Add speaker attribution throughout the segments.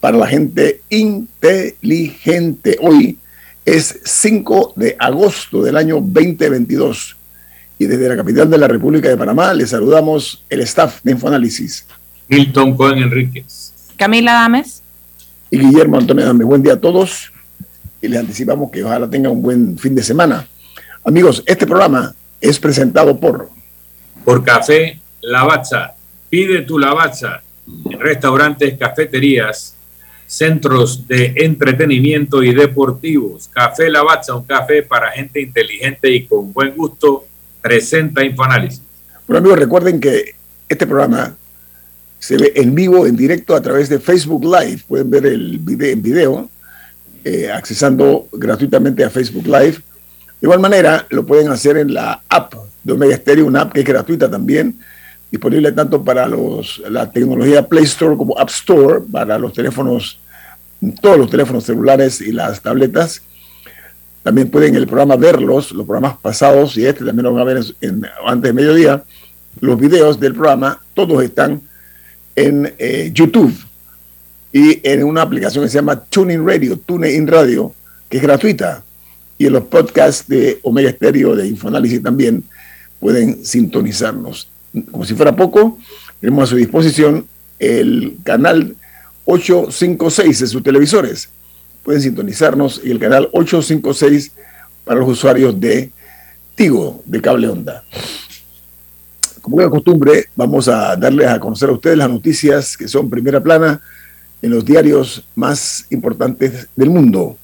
Speaker 1: para la gente inteligente. Hoy es 5 de agosto del año 2022 y desde la capital de la República de Panamá les saludamos el staff de Infoanálisis.
Speaker 2: Milton Cohen Enríquez.
Speaker 3: Camila Dames.
Speaker 1: Y Guillermo Antonio Dames. Buen día a todos y les anticipamos que ojalá tengan un buen fin de semana. Amigos, este programa es presentado por
Speaker 2: por Café Lavazza. Pide tu Lavazza en restaurantes, cafeterías, centros de entretenimiento y deportivos. Café Lavazza, un café para gente inteligente y con buen gusto, presenta Infoanálisis.
Speaker 1: Bueno, amigos, recuerden que este programa se ve en vivo, en directo, a través de Facebook Live. Pueden ver el video en video, eh, accesando gratuitamente a Facebook Live. De igual manera, lo pueden hacer en la app de Omega una app que es gratuita también, disponible tanto para los, la tecnología Play Store como App Store, para los teléfonos, todos los teléfonos celulares y las tabletas. También pueden en el programa verlos, los programas pasados y este también lo van a ver antes de mediodía. Los videos del programa, todos están en eh, YouTube y en una aplicación que se llama TuneIn Radio, TuneIn Radio, que es gratuita. Y en los podcasts de Omega Stereo, de Infoanálisis también, pueden sintonizarnos. Como si fuera poco, tenemos a su disposición el canal 856 de sus televisores. Pueden sintonizarnos y el canal 856 para los usuarios de Tigo, de cable onda. Como es costumbre, vamos a darles a conocer a ustedes las noticias que son primera plana en los diarios más importantes del mundo.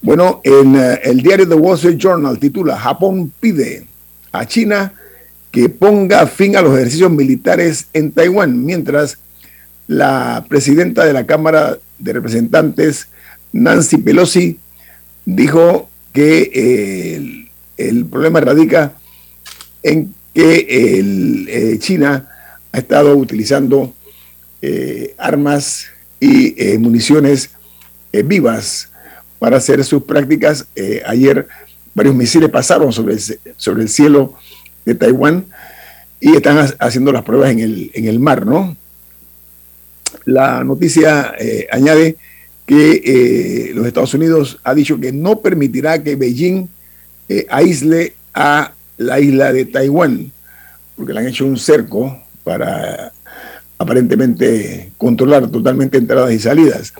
Speaker 1: Bueno, en eh, el diario The Wall Street Journal titula Japón pide a China que ponga fin a los ejercicios militares en Taiwán, mientras la presidenta de la Cámara de Representantes, Nancy Pelosi, dijo que eh, el, problema radica en que eh, China ha estado utilizando eh, armas y municiones vivas para hacer sus prácticas. ayer varios misiles pasaron sobre el, sobre el cielo de Taiwán y están haciendo las pruebas en el, en el mar, ¿no? La noticia eh, añade que eh, los Estados Unidos ha dicho que no permitirá que Beijing eh, aísle a la isla de Taiwán, porque le han hecho un cerco para aparentemente controlar totalmente entradas y salidas.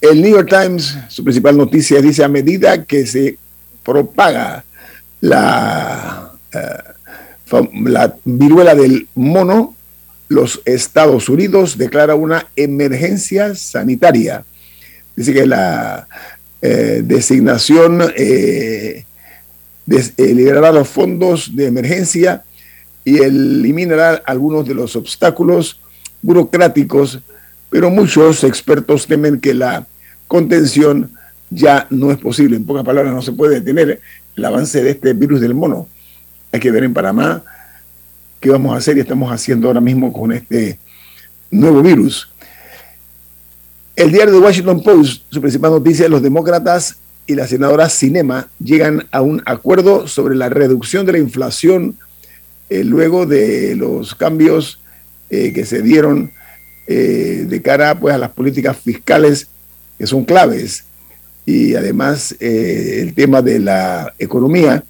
Speaker 1: El New York Times, su principal noticia, dice a medida que se propaga la, eh, la viruela del mono, los Estados Unidos declara una emergencia sanitaria. Dice que la eh, designación eh, liberará los fondos de emergencia y eliminará algunos de los obstáculos burocráticos, pero muchos expertos temen que la contención ya no es posible. En pocas palabras, no se puede detener el avance de este virus del mono. Hay que ver en Panamá qué vamos a hacer y estamos haciendo ahora mismo con este nuevo virus. El diario de Washington Post, su principal noticia, los demócratas y la senadora Cinema llegan a un acuerdo sobre la reducción de la inflación eh, luego de los cambios eh, que se dieron eh, de cara pues, a las políticas fiscales que son claves y además eh, el tema de la economía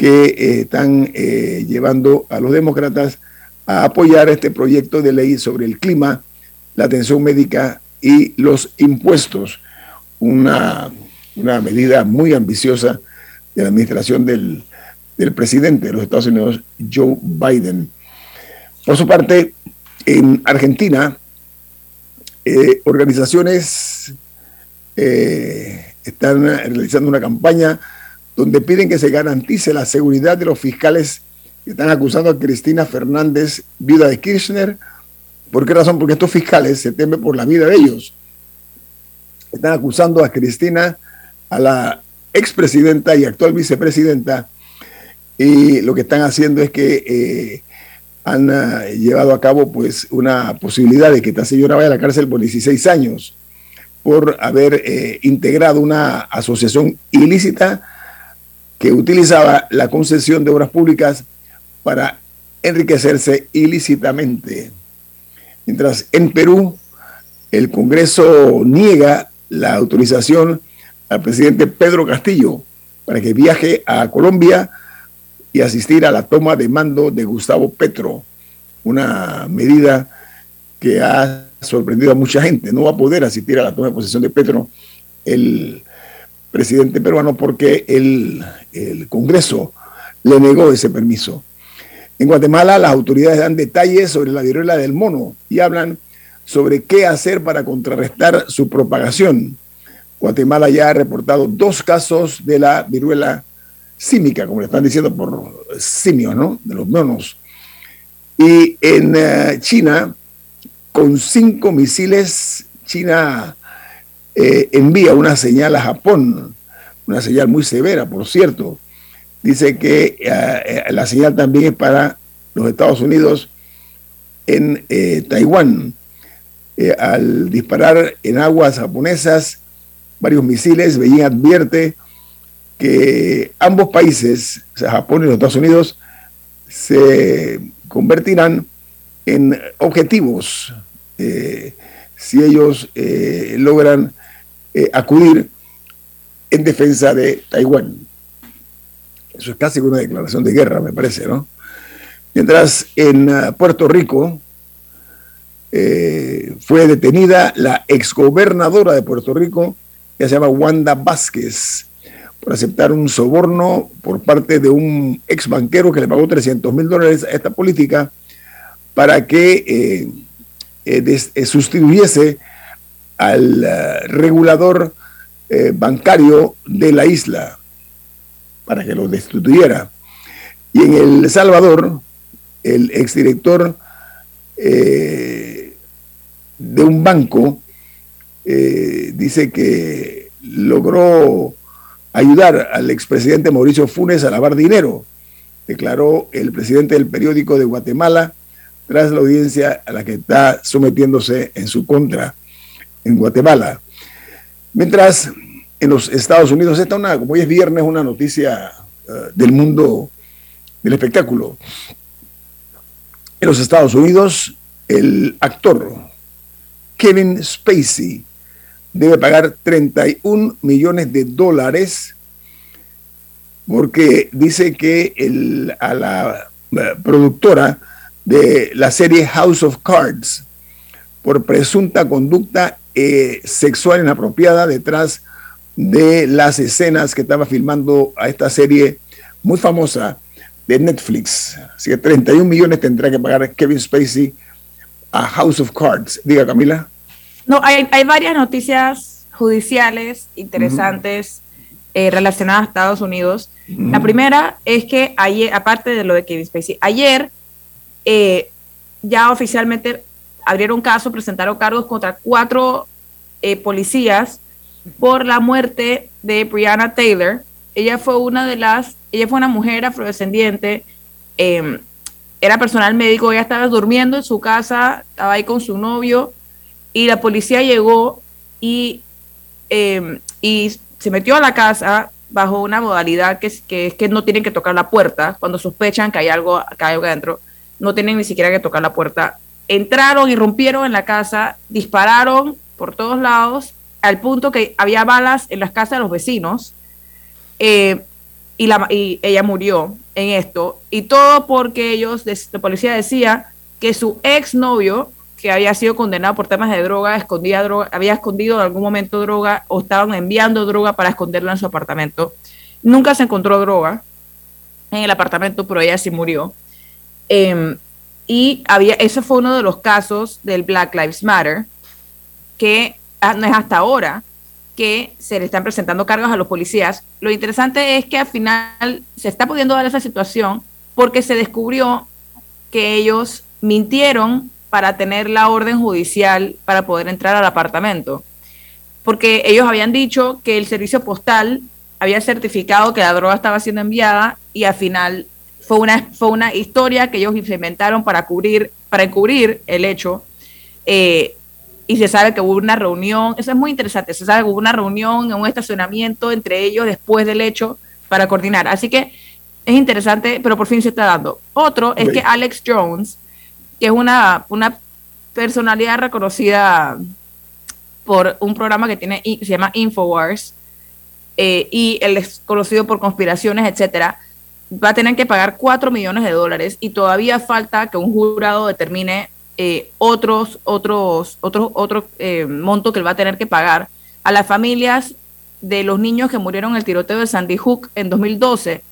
Speaker 1: que eh, están eh, llevando a los demócratas a apoyar este proyecto de ley sobre el clima, la atención médica y los impuestos. una, una medida muy ambiciosa de la administración del, del presidente de los Estados Unidos, Joe Biden. Por su parte, en Argentina, eh, organizaciones están realizando una campaña donde piden que se garantice la seguridad de los fiscales que están acusando a Cristina Fernández, viuda de Kirchner. ¿Por qué razón? Porque estos fiscales se temen por la vida de ellos. Están acusando a Cristina, a la expresidenta y actual vicepresidenta, y lo que están haciendo es que eh, han ah, llevado a cabo pues una posibilidad de que esta señora vaya a la cárcel por 16 años por haber eh, integrado una asociación ilícita que utilizaba la concesión de obras públicas para enriquecerse ilícitamente. Mientras en Perú el Congreso niega la autorización al presidente Pedro Castillo para que viaje a Colombia y asistir a la toma de mando de Gustavo Petro, una medida que ha sorprendido a mucha gente. No va a poder asistir a la toma de posesión de Petro el presidente peruano porque el, el Congreso le negó ese permiso. En Guatemala las autoridades dan detalles sobre la viruela del mono y hablan sobre qué hacer para contrarrestar su propagación. Guatemala ya ha reportado dos casos de la viruela símica, como le están diciendo por simios, ¿no? De los monos. Y en eh, China, con cinco misiles, China eh, envía una señal a Japón, una señal muy severa, por cierto. Dice que eh, la señal también es para los Estados Unidos en Taiwán. al disparar en aguas japonesas varios misiles, Beijing advierte que ambos países, Japón y los Estados Unidos, se convertirán en objetivos eh, si ellos eh, logran eh, acudir en defensa de Taiwán. Eso es casi una declaración de guerra, me parece, ¿no? Mientras en Puerto Rico fue detenida la exgobernadora de Puerto Rico, que se llama Wanda Vázquez, por aceptar un soborno por parte de un ex banquero que le pagó 300 mil dólares a esta política para que eh, eh, eh, sustituyese al regulador bancario de la isla, para que lo destituyera. Y en El Salvador, el exdirector de un banco dice que logró ayudar al expresidente Mauricio Funes a lavar dinero, declaró el presidente del periódico de Guatemala tras la audiencia a la que está sometiéndose en su contra en Guatemala. Mientras en los Estados Unidos, está una, como hoy es viernes, una noticia eh, del mundo del espectáculo. En los Estados Unidos, el actor Kevin Spacey debe pagar 31 millones de dólares porque dice que el, a la productora de la serie House of Cards por presunta conducta eh, sexual inapropiada detrás de las escenas que estaba filmando a esta serie muy famosa de Netflix. Así que 31 millones tendrá que pagar Kevin Spacey a House of Cards. Diga, Camila.
Speaker 3: No, hay, varias noticias judiciales interesantes eh, relacionadas a Estados Unidos. La primera es que ayer, aparte de lo de Kevin Spacey, ayer eh, ya oficialmente abrieron caso, presentaron cargos contra cuatro eh, policías por la muerte de Brianna Taylor. Ella fue una de las, ella fue una mujer afrodescendiente, em, era personal médico, ella estaba durmiendo en su casa, estaba ahí con su novio y la policía llegó y, em, y se metió a la casa bajo una modalidad que es, que no tienen que tocar la puerta cuando sospechan que hay algo, que hay algo adentro, no tienen ni siquiera que tocar la puerta. Entraron, irrumpieron en la casa, dispararon por todos lados, al punto que había balas en las casas de los vecinos, eh, y, la, y ella murió en esto, y todo porque ellos, la policía decía que su exnovio que había sido condenado por temas de droga, escondía droga, había escondido en algún momento droga o estaban enviando droga para esconderla en su apartamento. Nunca se encontró droga en el apartamento, pero ella sí murió. Em, y había, ese fue uno de los casos del Black Lives Matter, que ah, no es hasta ahora que se le están presentando cargos a los policías. Lo interesante es que al final se está pudiendo dar esa situación porque se descubrió que ellos mintieron para tener la orden judicial para poder entrar al apartamento. Porque ellos habían dicho que el servicio postal había certificado que la droga estaba siendo enviada y al final fue una, fue una historia que ellos implementaron para cubrir, para encubrir el hecho. Eh, y se sabe que hubo una reunión, eso es muy interesante, se sabe que hubo una reunión en un estacionamiento entre ellos después del hecho para coordinar. Así que es interesante, pero por fin se está dando. Otro es que Alex Jones, que es una, una personalidad reconocida por un programa que tiene se llama Infowars eh, y él es conocido por conspiraciones, etcétera, va a tener que pagar 4 millones de dólares y todavía falta que un jurado determine eh, otros, otros, otros, otro eh, monto que él va a tener que pagar a las familias de los niños que murieron en el tiroteo de Sandy Hook en 2012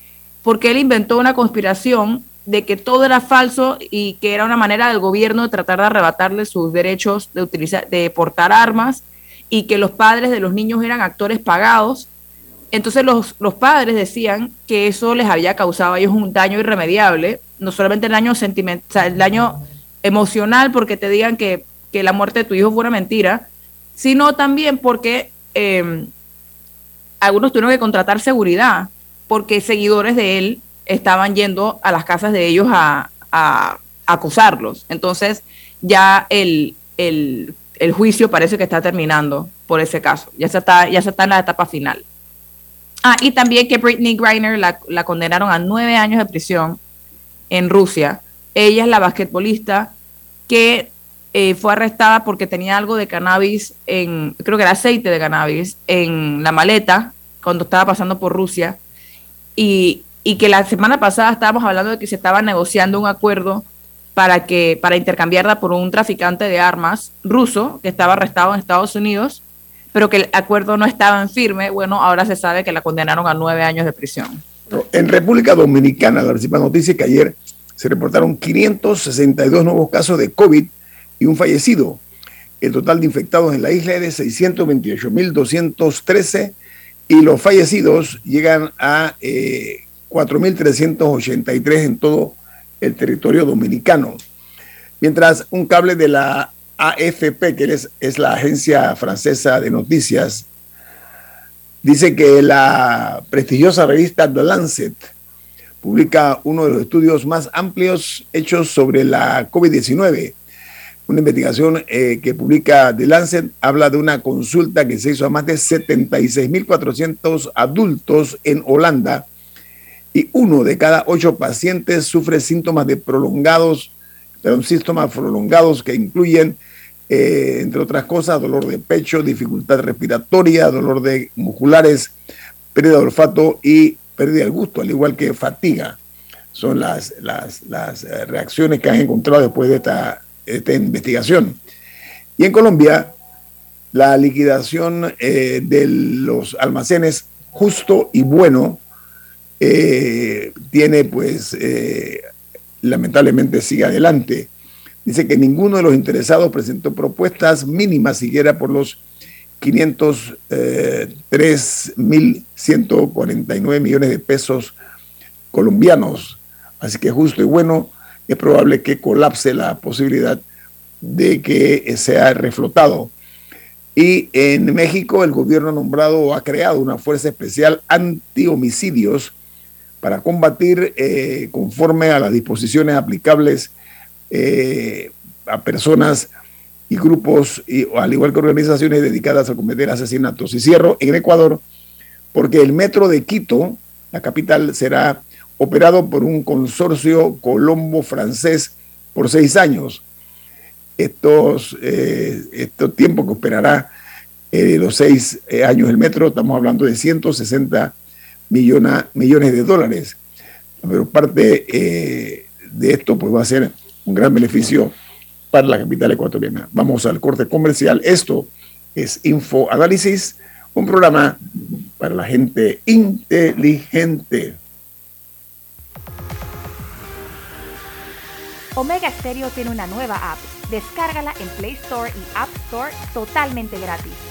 Speaker 3: porque él inventó una conspiración de que todo era falso y que era una manera del gobierno de tratar de arrebatarle sus derechos de utilizar, de portar armas y que los padres de los niños eran actores pagados. Entonces los, los padres decían que eso les había causado a ellos un daño irremediable, no solamente el daño sentimental, el daño emocional porque te digan que, la muerte de tu hijo fue una mentira, sino también porque eh, algunos tuvieron que contratar seguridad porque seguidores de él estaban yendo a las casas de ellos a, acusarlos. Entonces ya el, juicio parece que está terminando por ese caso. Ya se está, ya se está en la etapa final. Ah, y también que Britney Griner la, condenaron a nueve años de prisión en Rusia. Ella es la basquetbolista que eh, fue arrestada porque tenía algo de cannabis en, creo que era aceite de cannabis, en la maleta cuando estaba pasando por Rusia y, que la semana pasada estábamos hablando de que se estaba negociando un acuerdo para que para intercambiarla por un traficante de armas ruso que estaba arrestado en Estados Unidos, pero que el acuerdo no estaba en firme. Bueno, ahora se sabe que la condenaron a nueve años de prisión.
Speaker 1: En República Dominicana, la principal noticia es que ayer se reportaron 562 nuevos casos de COVID y un fallecido. El total de infectados en la isla es de 628.213 y los fallecidos llegan a 4.383 eh, en todo el territorio dominicano. Mientras un cable de la AFP, que es, la agencia francesa de noticias, dice que la prestigiosa revista The Lancet publica uno de los estudios más amplios hechos sobre la COVID-19 una investigación eh, que publica The Lancet habla de una consulta que se hizo a más de 76.400 adultos en Holanda y uno de cada ocho pacientes sufre síntomas de prolongados, pero síntomas prolongados que incluyen, eh, entre otras cosas, dolor de pecho, dificultad respiratoria, dolor de musculares, pérdida de olfato y pérdida del gusto, al igual que fatiga. Son las, las, las eh, reacciones que han encontrado después de esta esta investigación. Y en Colombia, la liquidación eh, de los almacenes justo y bueno tiene pues lamentablemente sigue adelante. Dice que ninguno de los interesados presentó propuestas mínimas siquiera por los 503.149 millones de pesos colombianos. Así que justo y bueno es probable que colapse la posibilidad de que sea reflotado. Y en México el gobierno nombrado ha creado una fuerza especial anti-homicidios para combatir eh, conforme a las disposiciones aplicables eh, a personas y grupos, y, al igual que organizaciones dedicadas a cometer asesinatos. Y cierro en Ecuador, porque el metro de Quito, la capital, será operado por un consorcio colombo-francés por seis años. Estos, eh, estos tiempos que operará los seis años el metro, estamos hablando de 160 millones, millones de dólares. Pero parte de esto pues, va a ser un gran beneficio para la capital ecuatoriana. Vamos al corte comercial. Esto es Info Análisis, un programa para la gente inteligente.
Speaker 4: Omega Stereo tiene una nueva app. Descárgala en Play Store y App Store totalmente gratis.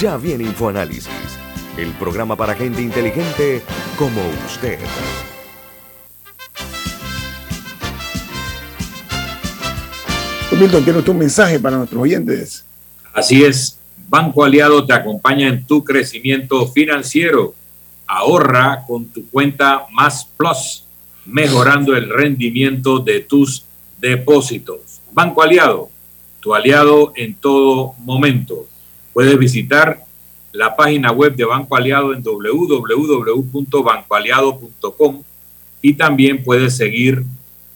Speaker 5: Ya viene InfoAnálisis, el programa para gente inteligente como usted.
Speaker 1: Milton, ¿tiene usted un mensaje para nuestros oyentes?
Speaker 2: Así es, Banco Aliado te acompaña en tu crecimiento financiero. Ahorra con tu cuenta Más Plus, mejorando el rendimiento de tus depósitos. Banco Aliado, tu aliado en todo momento. Puedes visitar la página web de Banco Aliado en www.bancoaliado.com y también puedes seguir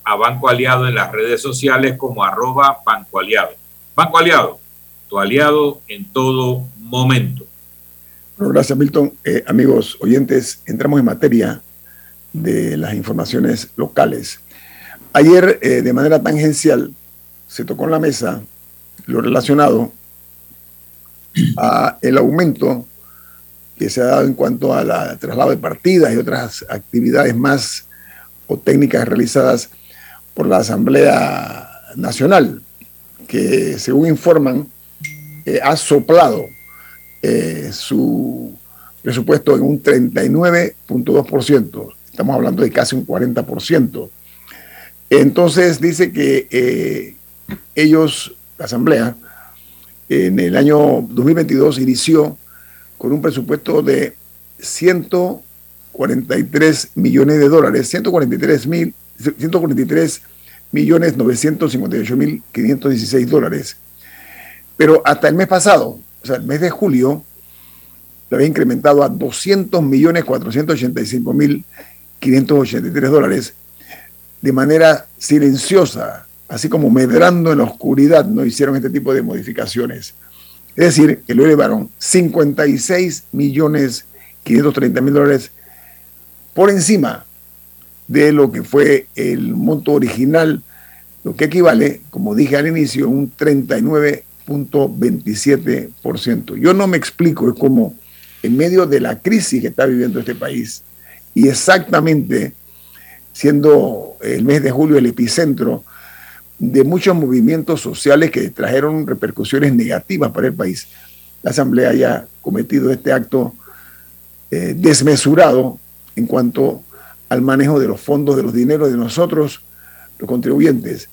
Speaker 2: a Banco Aliado en las redes sociales como arroba Banco Aliado. Banco Aliado, tu aliado en todo momento.
Speaker 1: Bueno, gracias Milton. Eh, amigos oyentes, entramos en materia de las informaciones locales. Ayer, eh, de manera tangencial, se tocó en la mesa lo relacionado a el aumento que se ha dado en cuanto al traslado de partidas y otras actividades más o técnicas realizadas por la Asamblea Nacional, que según informan, eh, ha soplado eh, su presupuesto en un 39.2%. Estamos hablando de casi un 40%. Entonces dice que eh, ellos, la Asamblea, en el año 2022 inició con un presupuesto de 143 millones de dólares, 143 mil 143 millones 958 mil 516 dólares. Pero hasta el mes pasado, o sea, el mes de julio, lo había incrementado a 200 millones 485 mil 583 dólares de manera silenciosa, así como medrando en la oscuridad, no hicieron este tipo de modificaciones. Es decir, que lo elevaron 56 millones 530 mil dólares por encima de lo que fue el monto original, lo que equivale, como dije al inicio, un 39.27%. Yo no me explico cómo en medio de la crisis que está viviendo este país y exactamente siendo el mes de julio el epicentro de muchos movimientos sociales que trajeron repercusiones negativas para el país, la Asamblea haya cometido este acto eh, desmesurado en cuanto al manejo de los fondos, de los dineros de nosotros, los contribuyentes.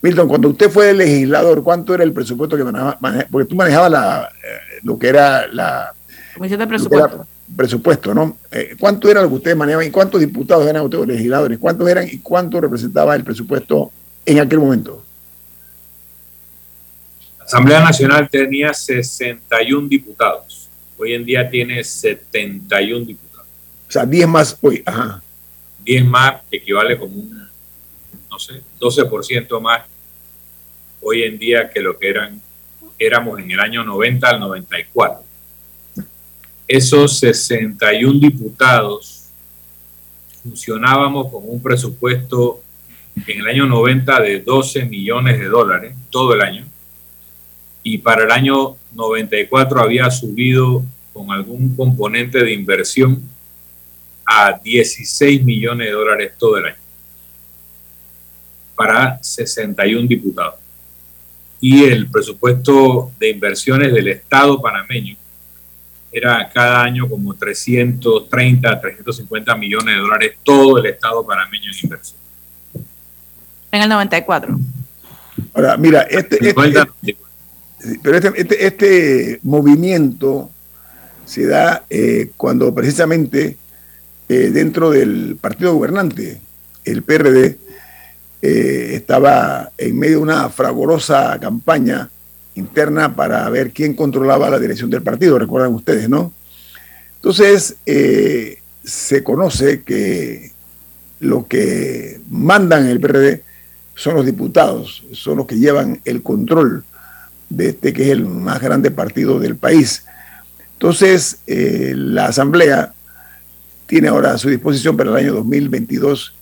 Speaker 1: Milton, cuando usted fue legislador, ¿cuánto era el presupuesto que manejaba? Porque tú manejabas la, eh, lo que era la...
Speaker 3: Comisión de presupuesto.
Speaker 1: Presupuesto, ¿no? Eh, ¿Cuánto era lo que ustedes manejaban y cuántos diputados eran ustedes legisladores? ¿Cuántos eran y cuánto representaba el presupuesto en aquel momento?
Speaker 2: La Asamblea Nacional tenía 61 diputados. Hoy en día tiene 71 diputados.
Speaker 1: O sea, 10 más hoy. Ajá.
Speaker 2: 10 más, equivale como un, no sé, 12% más hoy en día que lo que eran, éramos en el año 90 al 94. Esos 61 diputados funcionábamos con un presupuesto en el año 90 de 12 millones de dólares todo el año y para el año 94 había subido con algún componente de inversión a 16 millones de dólares todo el año para 61 diputados. y el presupuesto de inversiones del Estado panameño era cada año como 330, 350 millones de dólares todo el Estado panameño en inversión.
Speaker 3: En el 94.
Speaker 1: Ahora, mira, este, este, pero este, este, este, movimiento se da eh, cuando precisamente eh, dentro del partido gobernante, el PRD, eh, estaba en medio de una fragorosa campaña interna para ver quién controlaba la dirección del partido, recuerdan ustedes, ¿no? Entonces, eh, se conoce que lo que mandan el PRD son los diputados, son los que llevan el control de este que es el más grande partido del país. Entonces, eh, la Asamblea tiene ahora a su disposición para el año 2022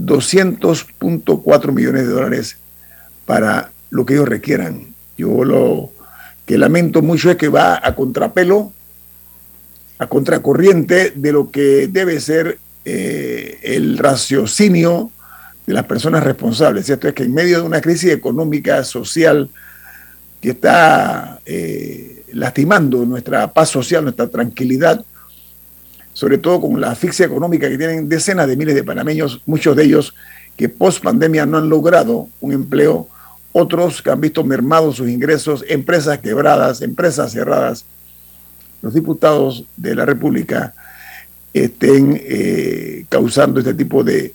Speaker 1: 200.4 millones de dólares para lo que ellos requieran. Yo lo que lamento mucho es que va a contrapelo, a contracorriente de lo que debe ser eh, el raciocinio de las personas responsables. Esto es que en medio de una crisis económica, social, que está eh, lastimando nuestra paz social, nuestra tranquilidad, sobre todo con la asfixia económica que tienen decenas de miles de panameños, muchos de ellos que post pandemia no han logrado un empleo, otros que han visto mermados sus ingresos, empresas quebradas, empresas cerradas. Los diputados de la República estén eh, causando este tipo de,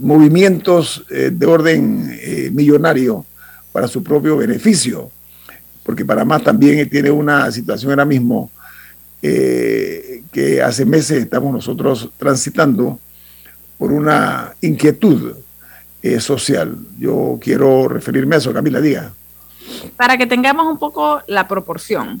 Speaker 1: movimientos eh, de orden eh, millonario para su propio beneficio, porque Panamá también tiene una situación ahora mismo eh, que hace meses estamos nosotros transitando por una inquietud eh, social. Yo quiero referirme a eso, Camila, diga.
Speaker 3: Para que tengamos un poco la proporción.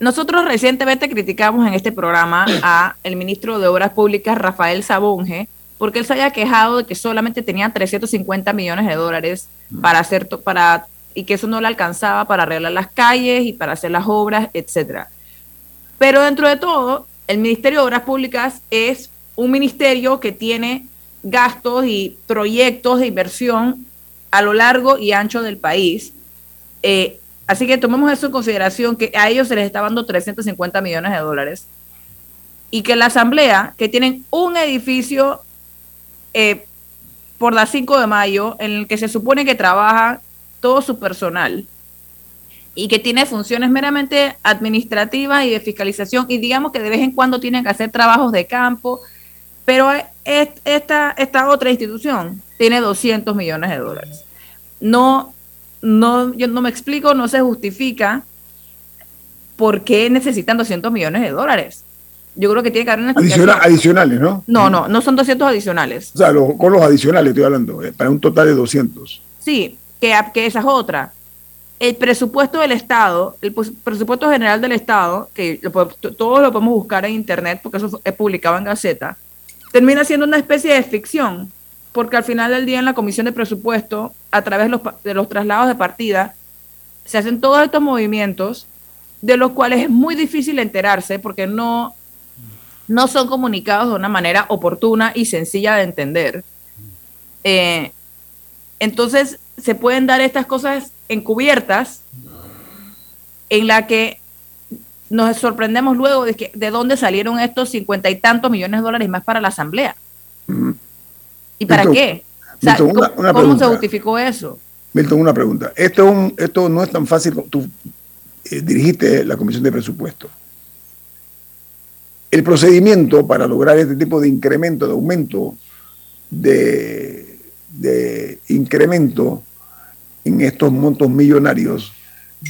Speaker 3: Nosotros recientemente criticamos en este programa a el ministro de Obras Públicas, Rafael Sabonge, porque él se había quejado de que solamente tenía 350 millones de dólares para hacer para y que eso no le alcanzaba para arreglar las calles y para hacer las obras, etcétera. Pero dentro de todo, el Ministerio de Obras Públicas es un ministerio que tiene gastos y proyectos de inversión a lo largo y ancho del país. Eh, así que tomemos eso en consideración, que a ellos se les está dando 350 millones de dólares y que la Asamblea, que tienen un edificio eh, por la 5 de mayo, en el que se supone que trabaja todo su personal, y que tiene funciones meramente administrativas y de fiscalización y digamos que de vez en cuando tienen que hacer trabajos de campo, pero esta, esta otra institución tiene 200 millones de dólares. No, no, yo no me explico, no se justifica por qué necesitan 200 millones de dólares. Yo creo que tiene que haber
Speaker 1: una adicionales, ¿no?
Speaker 3: No, no, no son 200 adicionales.
Speaker 1: O sea, con los adicionales estoy hablando, eh, para un total de 200.
Speaker 3: Sí, que, que esa es otra el presupuesto del Estado, el presupuesto general del Estado, que todos lo podemos buscar en Internet porque eso es publicado en Gaceta, termina siendo una especie de ficción, porque al final del día en la Comisión de Presupuesto, a través de los, de los traslados de partida, se hacen todos estos movimientos, de los cuales es muy difícil enterarse porque no, no son comunicados de una manera oportuna y sencilla de entender. Eh, entonces, se pueden dar estas cosas encubiertas en la que nos sorprendemos luego de, que, de dónde salieron estos cincuenta y tantos millones de dólares más para la Asamblea. ¿Y para qué? ¿Cómo, se justificó eso?
Speaker 1: Milton, una pregunta. Esto, esto no es tan fácil. Tú eh, dirigiste la Comisión de Presupuesto. El procedimiento para lograr este tipo de incremento, de aumento, de, incremento en estos montos millonarios,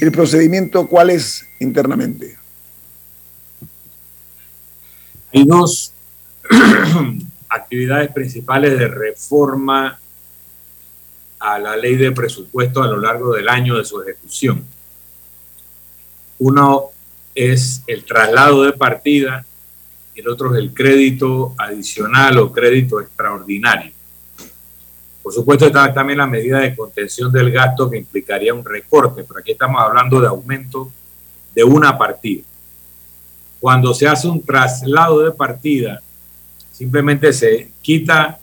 Speaker 1: ¿el procedimiento cuál es internamente?
Speaker 2: Hay dos actividades principales de reforma a la ley de presupuesto a lo largo del año de su ejecución. Uno es el traslado de partida el otro es el crédito adicional o crédito extraordinario. Por supuesto está también la medida de contención del gasto que implicaría un recorte, pero aquí estamos hablando de aumento de una partida. Cuando se hace un traslado de partida, simplemente se quita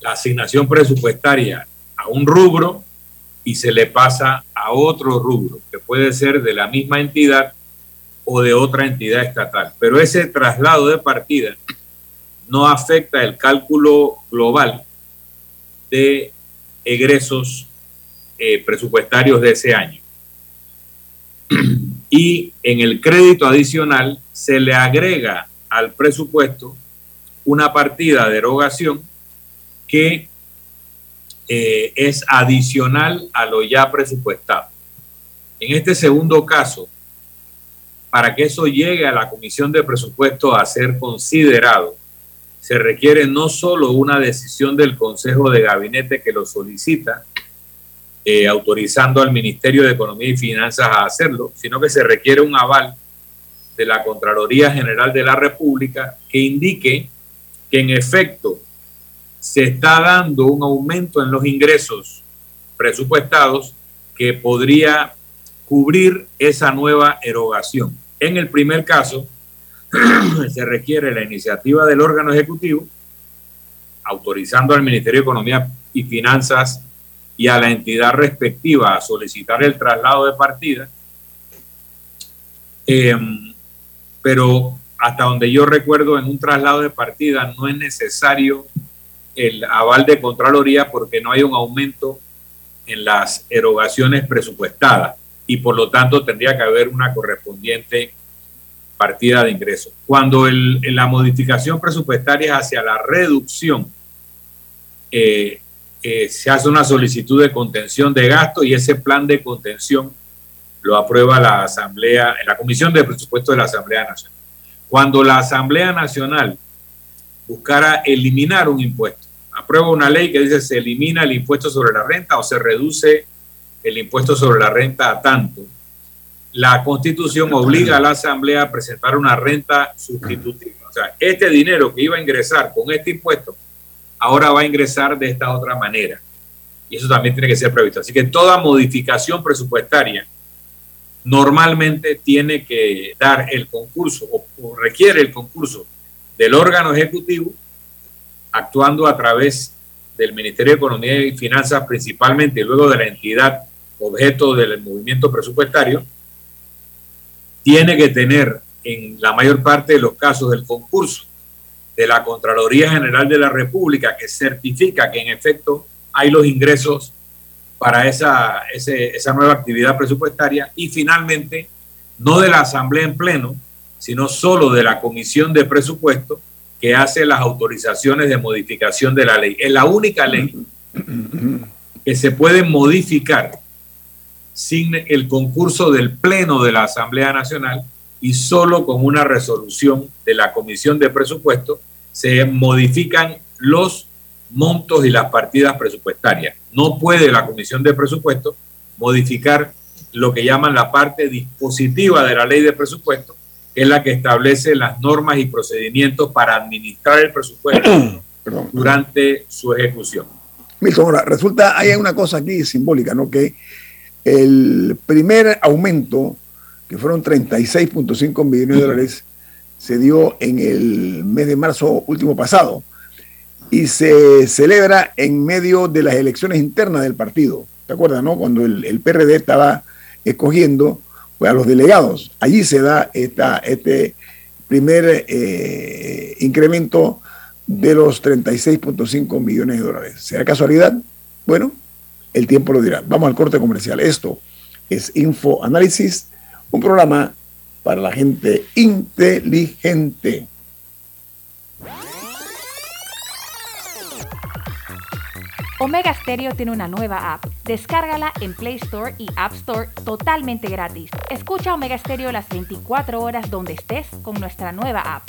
Speaker 2: la asignación presupuestaria a un rubro y se le pasa a otro rubro, que puede ser de la misma entidad o de otra entidad estatal. Pero ese traslado de partida no afecta el cálculo global de egresos eh, presupuestarios de ese año. Y en el crédito adicional se le agrega al presupuesto una partida de erogación que eh, es adicional a lo ya presupuestado. En este segundo caso, para que eso llegue a la Comisión de Presupuesto a ser considerado, se requiere no solo una decisión del Consejo de Gabinete que lo solicita, eh, autorizando al Ministerio de Economía y Finanzas a hacerlo, sino que se requiere un aval de la Contraloría General de la República que indique que en efecto se está dando un aumento en los ingresos presupuestados que podría cubrir esa nueva erogación. En el primer caso, se requiere la iniciativa del órgano ejecutivo autorizando al Ministerio de Economía y Finanzas y a la entidad respectiva a solicitar el traslado de partida. Em, pero hasta donde yo recuerdo, en un traslado de partida no es necesario el aval de Contraloría porque no hay un aumento en las erogaciones presupuestadas y por lo tanto tendría que haber una correspondiente partida de ingresos. Cuando la modificación presupuestaria es hacia la reducción, eh, eh, se hace una solicitud de contención de gasto y ese plan de contención lo aprueba la Asamblea, la Comisión de Presupuesto de la Asamblea Nacional. Cuando la Asamblea Nacional buscara eliminar un impuesto, aprueba una ley que dice se elimina el impuesto sobre la renta o se reduce el impuesto sobre la renta a tanto, la constitución obliga a la asamblea a presentar una renta sustitutiva. O sea, este dinero que iba a ingresar con este impuesto, ahora va a ingresar de esta otra manera. Y eso también tiene que ser previsto. Así que toda modificación presupuestaria normalmente tiene que dar el concurso o, requiere el concurso del órgano ejecutivo actuando a través del Ministerio de Economía y Finanzas principalmente y luego de la entidad objeto del movimiento presupuestario tiene que tener en la mayor parte de los casos del concurso de la Contraloría General de la República que certifica que en efecto hay los ingresos para esa, esa nueva actividad presupuestaria y finalmente no de la Asamblea en pleno, sino solo de la Comisión de Presupuesto que hace las autorizaciones de modificación de la ley. Es la única ley que se puede modificar sin el concurso del Pleno de la Asamblea Nacional y solo con una resolución de la Comisión de Presupuesto se modifican los montos y las partidas presupuestarias. No puede la Comisión de Presupuesto modificar lo que llaman la parte dispositiva de la ley de presupuesto, que es la que establece las normas y procedimientos para administrar el presupuesto durante su ejecución.
Speaker 1: Milton, ahora, resulta, hay una cosa aquí simbólica, ¿no? Que el primer aumento, que fueron 36.5 millones de dólares, se dio en el mes de marzo último pasado y se celebra en medio de las elecciones internas del partido. ¿Te acuerdas, no? Cuando el, PRD estaba escogiendo pues, a los delegados. Allí se da esta, este primer eh, incremento de los 36.5 millones de dólares. ¿Será casualidad? Bueno, el tiempo lo dirá. Vamos al corte comercial. Esto es Info Análisis, un programa para la gente inteligente.
Speaker 4: Omega Stereo tiene una nueva app. Descárgala en Play Store y App Store totalmente gratis. Escucha Omega Stereo las 24 horas donde estés con nuestra nueva app.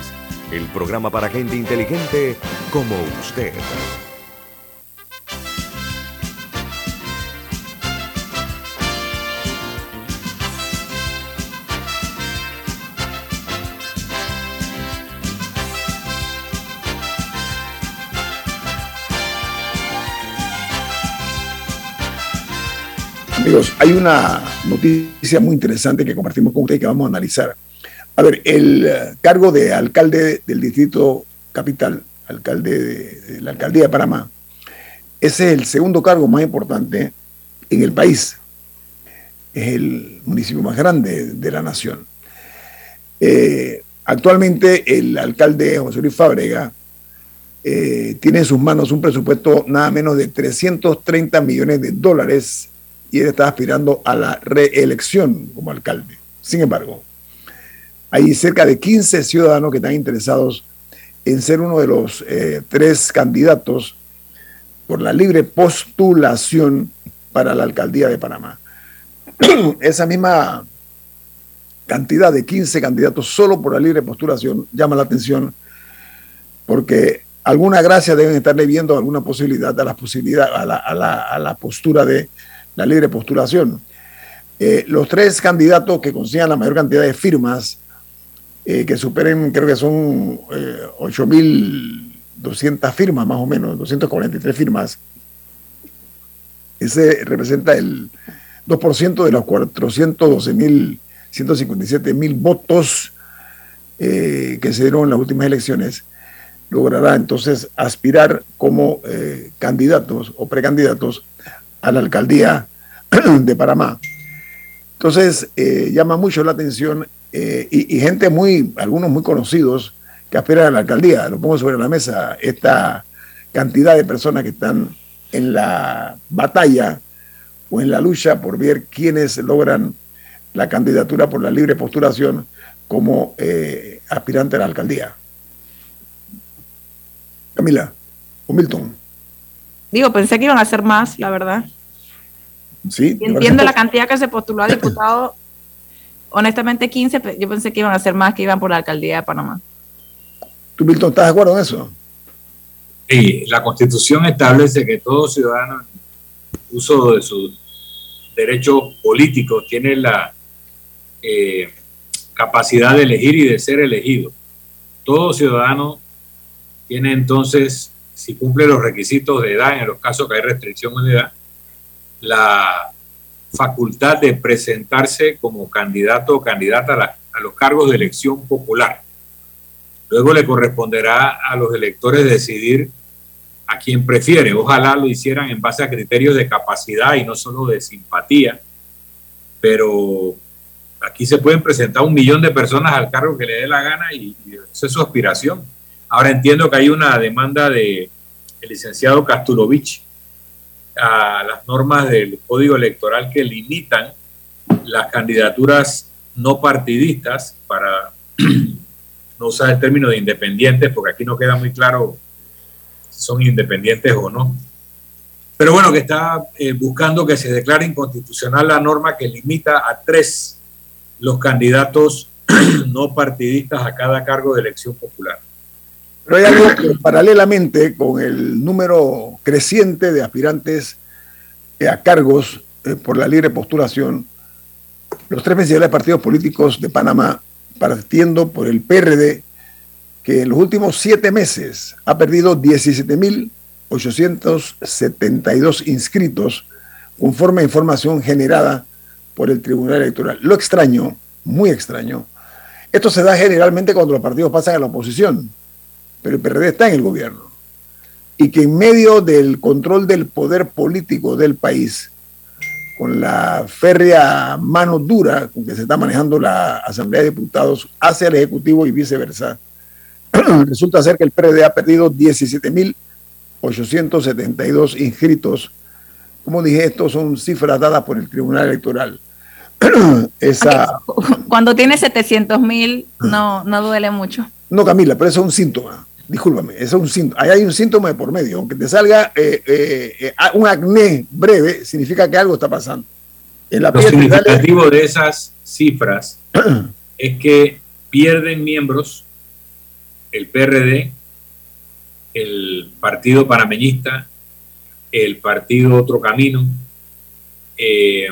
Speaker 5: el programa para gente inteligente como usted.
Speaker 1: Amigos, hay una noticia muy interesante que compartimos con ustedes que vamos a analizar. A ver, el eh, cargo de alcalde del distrito capital, alcalde de, la alcaldía de Panamá, ese es el segundo cargo más importante en el país. Es el municipio más grande de la nación. Eh, actualmente el alcalde José Luis Fábrega eh, tiene en sus manos un presupuesto nada menos de 330 millones de dólares y él está aspirando a la reelección como alcalde. Sin embargo, hay cerca de 15 ciudadanos que están interesados en ser uno de los eh, tres candidatos por la libre postulación para la alcaldía de Panamá. Esa misma cantidad de 15 candidatos solo por la libre postulación llama la atención porque alguna gracia deben estarle viendo alguna posibilidad a la posibilidad a la, a la postura de la libre postulación. Eh, los tres candidatos que consigan la mayor cantidad de firmas, eh, que superen, creo que son eh, 8.200 firmas más o menos, 243 firmas, ese representa el 2% de los 412.157 mil votos eh, que se dieron en las últimas elecciones, logrará entonces aspirar como candidatos o precandidatos a la alcaldía de Panamá. Entonces, eh, llama mucho la atención eh, y, gente muy, algunos muy conocidos que aspiran a la alcaldía. Lo pongo sobre la mesa, esta cantidad de personas que están en la batalla o en la lucha por ver quiénes logran la candidatura por la libre postulación como eh, aspirante a la alcaldía. Camila, o Milton.
Speaker 3: Digo, pensé que iban a ser más, la verdad.
Speaker 1: Sí.
Speaker 3: entiendo la cantidad que se postuló a diputado. honestamente, 15, yo pensé que iban a ser más que iban por la alcaldía de Panamá.
Speaker 1: ¿Tú, Milton, estás de acuerdo en eso?
Speaker 2: Sí, la constitución establece que todo ciudadano, uso de sus derechos políticos, tiene la eh, capacidad de elegir y de ser elegido. Todo ciudadano tiene entonces si cumple los requisitos de edad, en los casos que hay restricción de edad, la facultad de presentarse como candidato o candidata a, los cargos de elección popular. Luego le corresponderá a los electores decidir a quién prefiere. Ojalá lo hicieran en base a criterios de capacidad y no solo de simpatía, pero aquí se pueden presentar un millón de personas al cargo que le dé la gana y, y esa es su aspiración. Ahora entiendo que hay una demanda de el licenciado Kasturovich a las normas del Código Electoral que limitan las candidaturas no partidistas para no usar el término de independientes, porque aquí no queda muy claro si son independientes o no. Pero bueno, que está eh, buscando que se declare inconstitucional la norma que limita a tres los candidatos no partidistas a cada cargo de elección popular.
Speaker 1: Pero hay algo que paralelamente con el número creciente de aspirantes eh, a cargos eh, por la libre postulación, los tres principales partidos políticos de Panamá, partiendo por el PRD, que en los últimos siete meses ha perdido 17.872 inscritos conforme a información generada por el Tribunal Electoral. Lo extraño, muy extraño, esto se da generalmente cuando los partidos pasan a la oposición, pero el PRD está en el gobierno. Y que en medio del control del poder político del país, con la férrea mano dura con que se está manejando la Asamblea de Diputados hacia el Ejecutivo y viceversa, resulta ser que el PRD ha perdido 17.872 inscritos. Como dije, estos son cifras dadas por el Tribunal Electoral. Esa...
Speaker 3: Cuando tiene 700 mil, no, no duele mucho.
Speaker 1: No, Camila, pero eso es un síntoma. Discúlpame, eso es un síntoma. Ahí hay un síntoma de por medio. Aunque te salga eh, eh, eh, un acné breve, significa que algo está pasando.
Speaker 2: En la Lo significativo de esas cifras es que pierden miembros el PRD, el Partido Panameñista, el Partido Otro Camino, eh,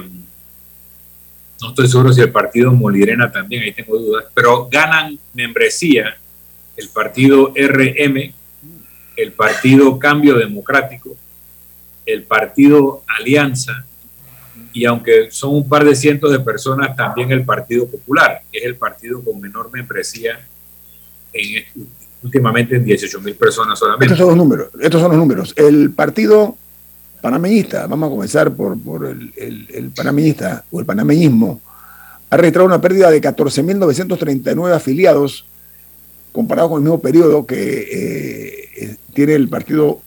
Speaker 2: no estoy seguro si el partido Molirena también, ahí tengo dudas, pero ganan membresía el partido RM, el partido Cambio Democrático, el partido Alianza, y aunque son un par de cientos de personas, también el Partido Popular, que es el partido con menor membresía en, últimamente en 18 mil personas solamente.
Speaker 1: Estos son los números, estos son los números. El partido panameñista, vamos a comenzar por, el, el, panameñista o el panameñismo, ha registrado una pérdida de 14.939 afiliados comparado con el mismo periodo que eh, tiene el partido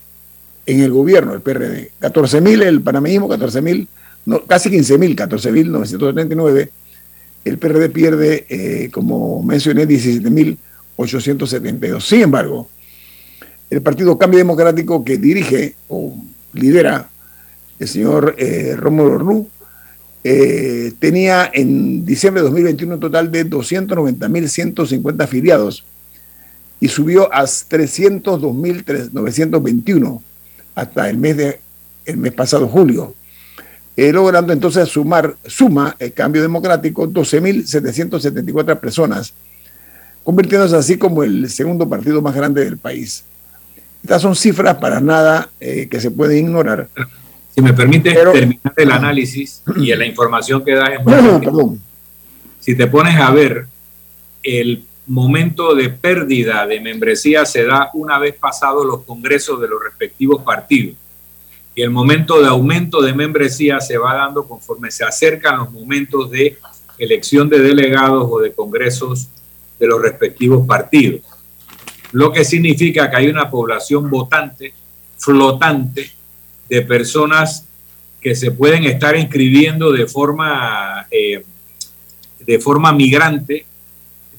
Speaker 1: en el gobierno, el PRD. 14.000 el panameñismo, 14.000, no, casi 15.000, 14.939. El PRD pierde, eh, como mencioné, 17.872. Sin embargo, el Partido Cambio Democrático que dirige o lidera el señor eh, Rómulo eh, tenía en diciembre de 2021 un total de 290.150 afiliados y subió a 302.921 hasta el mes, de, el mes pasado, julio, eh, logrando entonces sumar, suma el cambio democrático 12.774 personas, convirtiéndose así como el segundo partido más grande del país. Estas son cifras para nada eh, que se pueden ignorar.
Speaker 2: Si me permite terminar el análisis y la información que da Si te pones a ver, el momento de pérdida de membresía se da una vez pasados los congresos de los respectivos partidos. Y el momento de aumento de membresía se va dando conforme se acercan los momentos de elección de delegados o de congresos de los respectivos partidos lo que significa que hay una población votante, flotante, de personas que se pueden estar inscribiendo de forma, eh, de forma migrante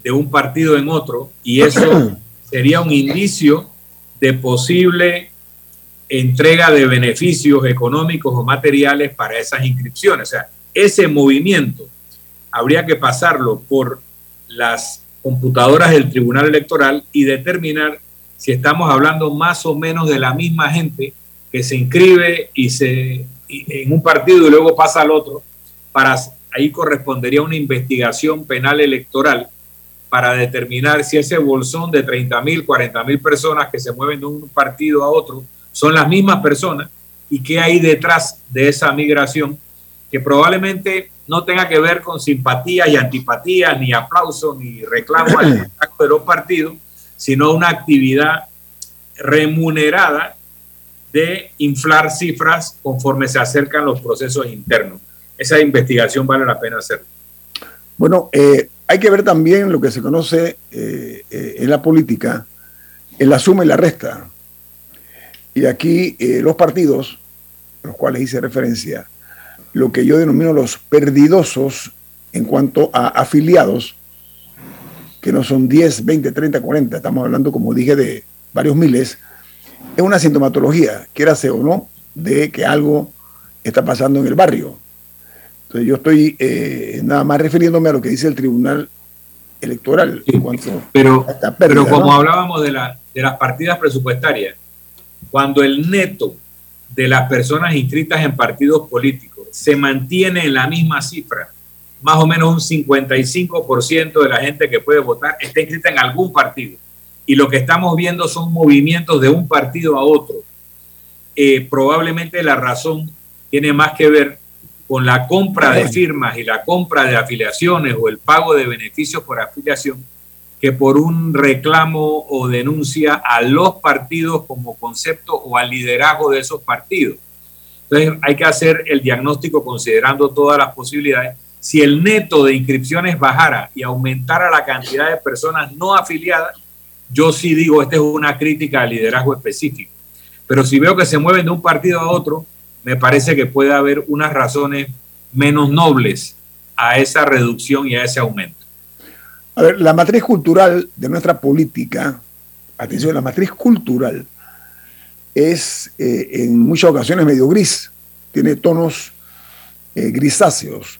Speaker 2: de un partido en otro, y eso sería un indicio de posible entrega de beneficios económicos o materiales para esas inscripciones. O sea, ese movimiento habría que pasarlo por las computadoras del Tribunal Electoral y determinar si estamos hablando más o menos de la misma gente que se inscribe y se en un partido y luego pasa al otro, para ahí correspondería una investigación penal electoral para determinar si ese bolsón de 30 mil, 40 mil personas que se mueven de un partido a otro son las mismas personas y qué hay detrás de esa migración que probablemente no tenga que ver con simpatía y antipatía, ni aplauso, ni reclamo al de los partidos, sino una actividad remunerada de inflar cifras conforme se acercan los procesos internos. Esa investigación vale la pena hacer.
Speaker 1: Bueno, eh, hay que ver también lo que se conoce eh, eh, en la política, en la suma y la resta. Y aquí los partidos, a los cuales hice referencia, lo que yo denomino los perdidosos en cuanto a afiliados, que no son 10, 20, 30, 40, estamos hablando, como dije, de varios miles, es una sintomatología, quierase o no, de que algo está pasando en el barrio. Entonces yo estoy eh, nada más refiriéndome a lo que dice el Tribunal Electoral. cuanto
Speaker 2: pero, pero como hablábamos de, la, de las partidas presupuestarias, cuando el neto de las personas inscritas en partidos políticos se mantiene en la misma cifra. Más o menos un 55% de la gente que puede votar está inscrita en algún partido. y lo que estamos viendo son movimientos de un partido a otro. Eh, probablemente la razón tiene más que ver con la compra de firmas y la compra de afiliaciones o el pago de beneficios por afiliación que por un reclamo o denuncia a los partidos como concepto o al liderazgo de esos partidos. Entonces hay que hacer el diagnóstico considerando todas las posibilidades. Si el neto de inscripciones bajara y aumentara la cantidad de personas no afiliadas, yo sí digo, esta es una crítica al liderazgo específico. Pero si veo que se mueven de un partido a otro, me parece que puede haber unas razones menos nobles a esa reducción y a ese aumento.
Speaker 1: A ver, la matriz cultural de nuestra política, atención, la matriz cultural es eh, en muchas ocasiones medio gris, tiene tonos eh, grisáceos.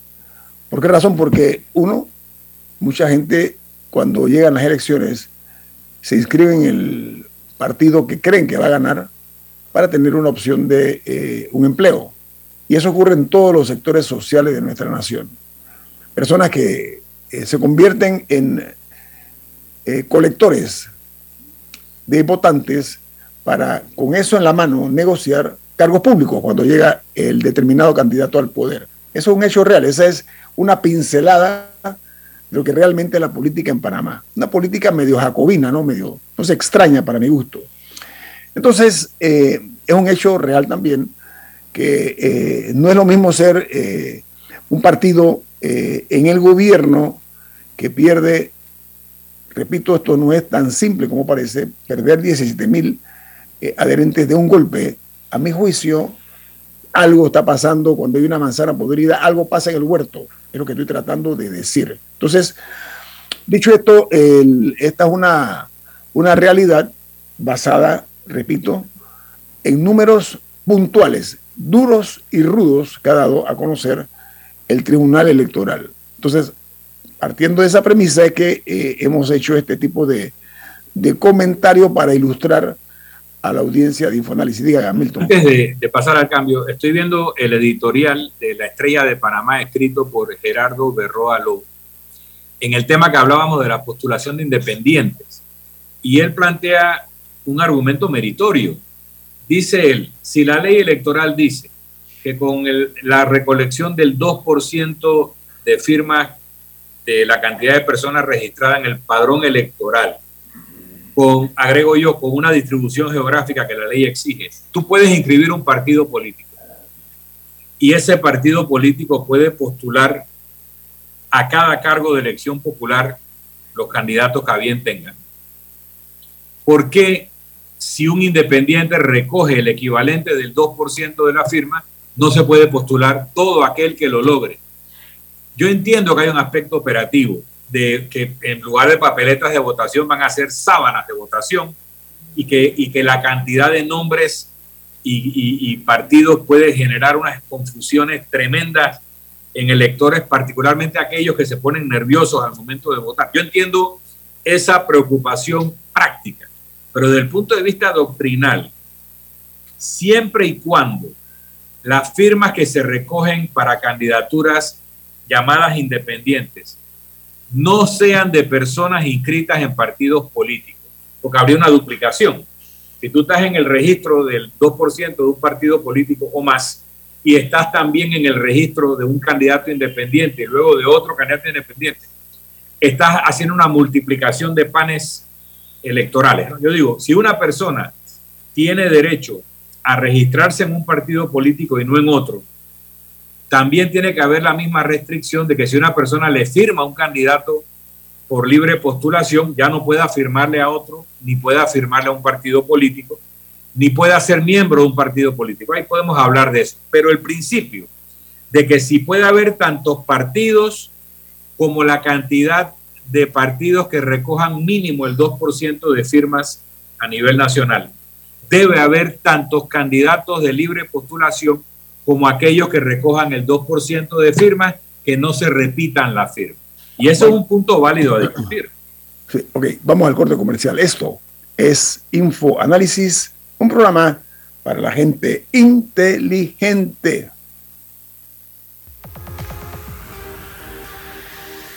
Speaker 1: ¿Por qué razón? Porque uno, mucha gente cuando llegan las elecciones se inscribe en el partido que creen que va a ganar para tener una opción de eh, un empleo. Y eso ocurre en todos los sectores sociales de nuestra nación. Personas que se convierten en colectores de votantes para con eso en la mano negociar cargos públicos cuando llega el determinado candidato al poder. Eso es un hecho real, esa es una pincelada de lo que realmente es la política en Panamá. Una política medio jacobina, ¿no? Medio, no se extraña para mi gusto. Entonces, eh, es un hecho real también que eh, no es lo mismo ser eh, un partido en el gobierno que pierde, repito, esto no es tan simple como parece, perder 17 mil eh, adherentes de un golpe, a mi juicio, algo está pasando cuando hay una manzana podrida, algo pasa en el huerto, es lo que estoy tratando de decir. Entonces, dicho esto, esta es una, una realidad basada, repito, en números puntuales, duros y rudos que ha dado a conocer el Tribunal Electoral. Entonces, partiendo de esa premisa es que eh, hemos hecho este tipo de, de comentario para ilustrar a la audiencia de Infoanálisis. Diga, Milton.
Speaker 2: Antes de, pasar al cambio, estoy viendo el editorial de La Estrella de Panamá escrito por Gerardo Berroa Lobo en el tema que hablábamos de la postulación de independientes. Y él plantea un argumento meritorio. Dice él, si la ley electoral dice que con la recolección del 2% de firmas de la cantidad de personas registradas en el padrón electoral con, agrego yo, con una distribución geográfica que la ley exige, tú puedes inscribir un partido político y ese partido político puede postular a cada cargo de elección popular los candidatos que bien tengan. ¿Por qué si un independiente recoge el equivalente del 2% de la firma, no se puede postular todo aquel que lo logre? Yo entiendo que hay un aspecto operativo, de que en lugar de papeletas de votación van a ser sábanas de votación y que, y que la cantidad de nombres y, partidos puede generar unas confusiones tremendas en electores, particularmente aquellos que se ponen nerviosos al momento de votar. Yo entiendo esa preocupación práctica, pero desde el punto de vista doctrinal, siempre y cuando las firmas que se recogen para candidaturas llamadas independientes no sean de personas inscritas en partidos políticos, porque habría una duplicación. Si tú estás en el registro del 2% de un partido político o más y estás también en el registro de un candidato independiente y luego de otro candidato independiente, estás haciendo una multiplicación de panes electorales. Yo digo, si una persona tiene derecho a registrarse en un partido político y no en otro, también tiene que haber la misma restricción de que si una persona le firma a un candidato por libre postulación, ya no pueda firmarle a otro, ni pueda firmarle a un partido político, ni pueda ser miembro de un partido político. Ahí podemos hablar de eso. Pero el principio de que si puede haber tantos partidos como la cantidad de partidos que recojan mínimo el 2% de firmas a nivel nacional, debe haber tantos candidatos de libre postulación como aquellos que recojan el 2% de firmas, que no se repitan las firmas. Y eso es un punto válido a discutir.
Speaker 1: Ok, vamos al corte comercial. Esto es Info Análisis, un programa para la gente inteligente.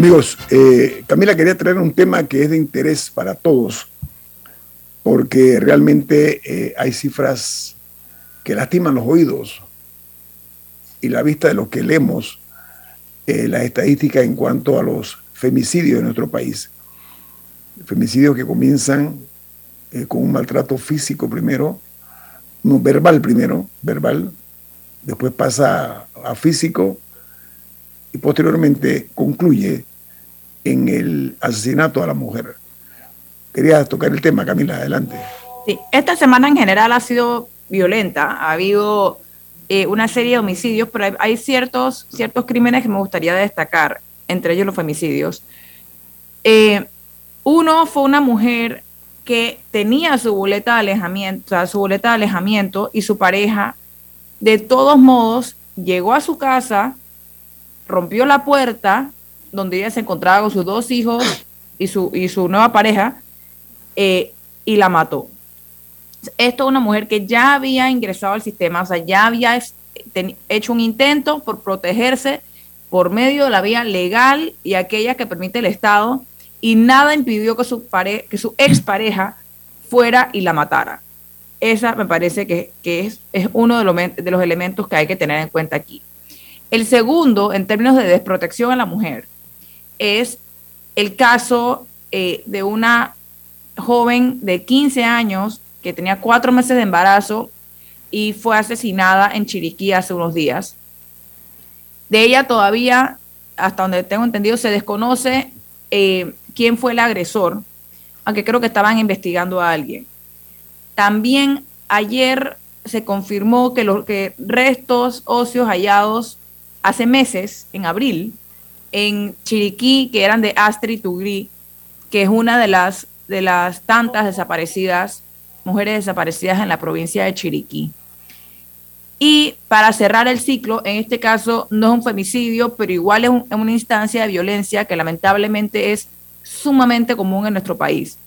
Speaker 1: Amigos, eh, Camila quería traer un tema que es de interés para todos, porque realmente eh, hay cifras que lastiman los oídos y la vista de lo que leemos, eh, la estadística en cuanto a los femicidios en nuestro país. Femicidios que comienzan eh, con un maltrato físico primero, no, verbal primero, verbal, después pasa a físico y posteriormente concluye en el asesinato a la mujer. Quería tocar el tema, Camila, adelante.
Speaker 3: Sí, esta semana en general ha sido violenta, ha habido eh, una serie de homicidios, pero hay, hay, ciertos, ciertos crímenes que me gustaría destacar, entre ellos los femicidios. Eh, uno fue una mujer que tenía su boleta de alejamiento, o sea, su boleta de alejamiento y su pareja, de todos modos, llegó a su casa, rompió la puerta donde ella se encontraba con sus dos hijos y su, y su nueva pareja eh, y la mató. Esto es una mujer que ya había ingresado al sistema, o sea, ya había hecho un intento por protegerse por medio de la vía legal y aquella que permite el Estado, y nada impidió que su, pare que su expareja fuera y la matara. Esa me parece que, que es, es, uno de los, de los elementos que hay que tener en cuenta aquí. El segundo, en términos de desprotección a la mujer, es el caso eh, de una joven de 15 años que tenía cuatro meses de embarazo y fue asesinada en Chiriquí hace unos días. De ella todavía, hasta donde tengo entendido, se desconoce eh, quién fue el agresor, aunque creo que estaban investigando a alguien. También ayer se confirmó que los que restos óseos hallados hace meses, en abril, en Chiriquí, que eran de Astrid Tugri, que es una de las, de las tantas desaparecidas, mujeres desaparecidas en la provincia de Chiriquí. Y para cerrar el ciclo, en este caso no es un femicidio, pero igual es una instancia de violencia que lamentablemente es sumamente común en nuestro país.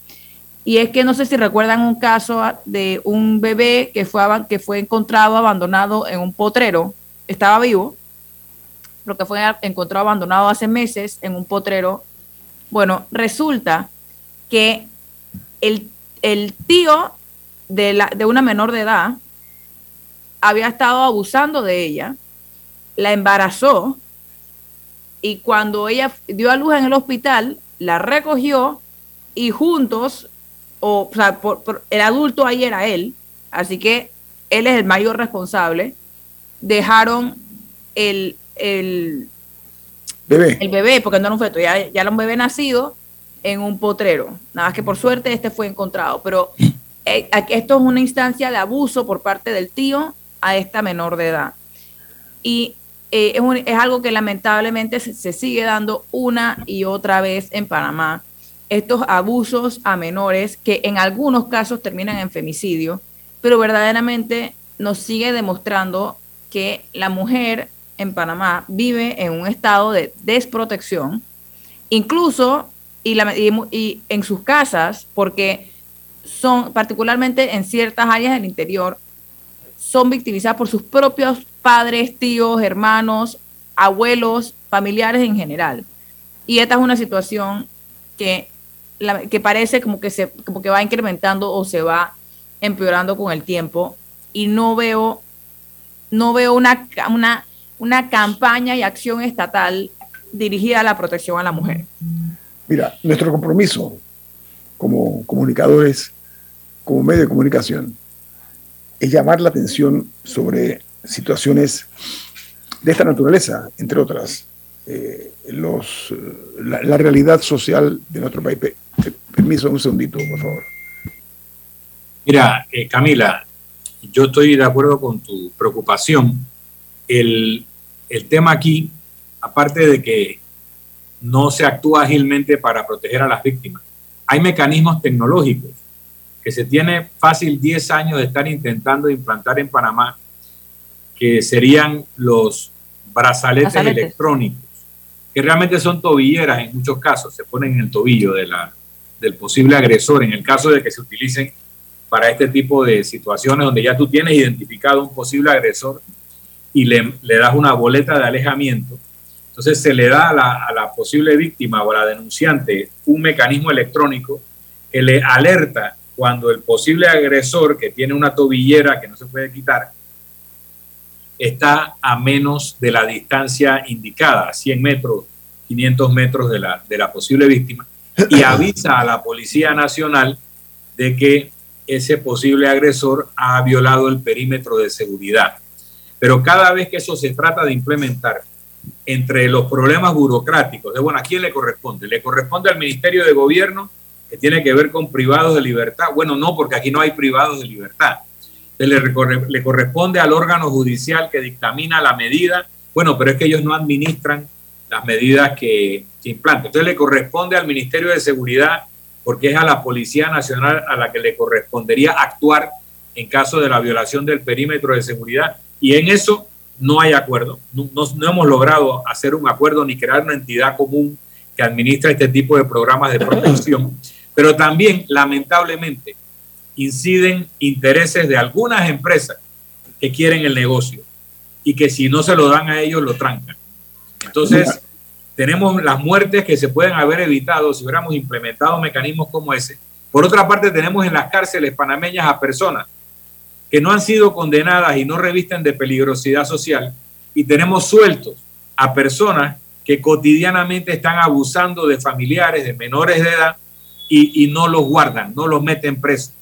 Speaker 3: Y es que no sé si recuerdan un caso de un bebé que fue, que fue encontrado abandonado en un potrero, estaba vivo, lo que fue encontrado abandonado hace meses en un potrero. Bueno, resulta que el, el tío de, la, de una menor de edad había estado abusando de ella, la embarazó y cuando ella dio a luz en el hospital, la recogió y juntos, o, o sea, por, por, el adulto ahí era él, así que él es el mayor responsable, dejaron el, el
Speaker 1: bebé.
Speaker 3: el bebé, porque no era un feto, ya, ya era un bebé nacido en un potrero. Nada más que por suerte este fue encontrado, pero eh, esto es una instancia de abuso por parte del tío a esta menor de edad. Y eh, es, un, es, algo que lamentablemente se, se, sigue dando una y otra vez en Panamá. Estos abusos a menores que en algunos casos terminan en femicidio, pero verdaderamente nos sigue demostrando que la mujer en Panamá vive en un estado de desprotección, incluso y, en sus casas, porque son particularmente en ciertas áreas del interior, son victimizadas por sus propios padres, tíos, hermanos, abuelos, familiares en general. Y esta es una situación que, que parece como que, se, como que va incrementando o se va empeorando con el tiempo y no veo, no veo una, una, una campaña y acción estatal dirigida a la protección a la mujer.
Speaker 1: Mira, nuestro compromiso como comunicadores, como medio de comunicación, es llamar la atención sobre situaciones de esta naturaleza, entre otras, eh, los, la, realidad social de nuestro país. Permiso, un segundito, por favor.
Speaker 2: Mira, eh, Camila, yo estoy de acuerdo con tu preocupación. El, el tema aquí, aparte de que no se actúa ágilmente para proteger a las víctimas, hay mecanismos tecnológicos que se tiene fácil 10 años de estar intentando implantar en Panamá, que serían los brazaletes, electrónicos, que realmente son tobilleras en muchos casos, se ponen en el tobillo de la, del posible agresor, en el caso de que se utilicen para este tipo de situaciones donde ya tú tienes identificado un posible agresor y le, le das una boleta de alejamiento. Entonces se le da a la, a la posible víctima o a la denunciante un mecanismo electrónico que le alerta cuando el posible agresor que tiene una tobillera que no se puede quitar está a menos de la distancia indicada, 100 metros, 500 metros de la, de la posible víctima, y avisa a la Policía Nacional de que ese posible agresor ha violado el perímetro de seguridad. Pero cada vez que eso se trata de implementar, entre los problemas burocráticos, de bueno, ¿a quién le corresponde? ¿Le corresponde al Ministerio de Gobierno que tiene que ver con privados de libertad. Bueno, no, porque aquí no hay privados de libertad. Le, le corresponde al órgano judicial que dictamina la medida. Bueno, pero es que ellos no administran las medidas que, se implantan. Entonces le corresponde al Ministerio de Seguridad porque es a la Policía Nacional a la que le correspondería actuar en caso de la violación del perímetro de seguridad. Y en eso no hay acuerdo. No, no, hemos logrado hacer un acuerdo ni crear una entidad común que administra este tipo de programas de protección pero también, lamentablemente, inciden intereses de algunas empresas que quieren el negocio y que si no se lo dan a ellos, lo trancan. Entonces, tenemos las muertes que se pueden haber evitado si hubiéramos implementado mecanismos como ese. Por otra parte, tenemos en las cárceles panameñas a personas que no han sido condenadas y no revisten de peligrosidad social y tenemos sueltos a personas que cotidianamente están abusando de familiares, de menores de edad, y, no los guardan, no los meten presos.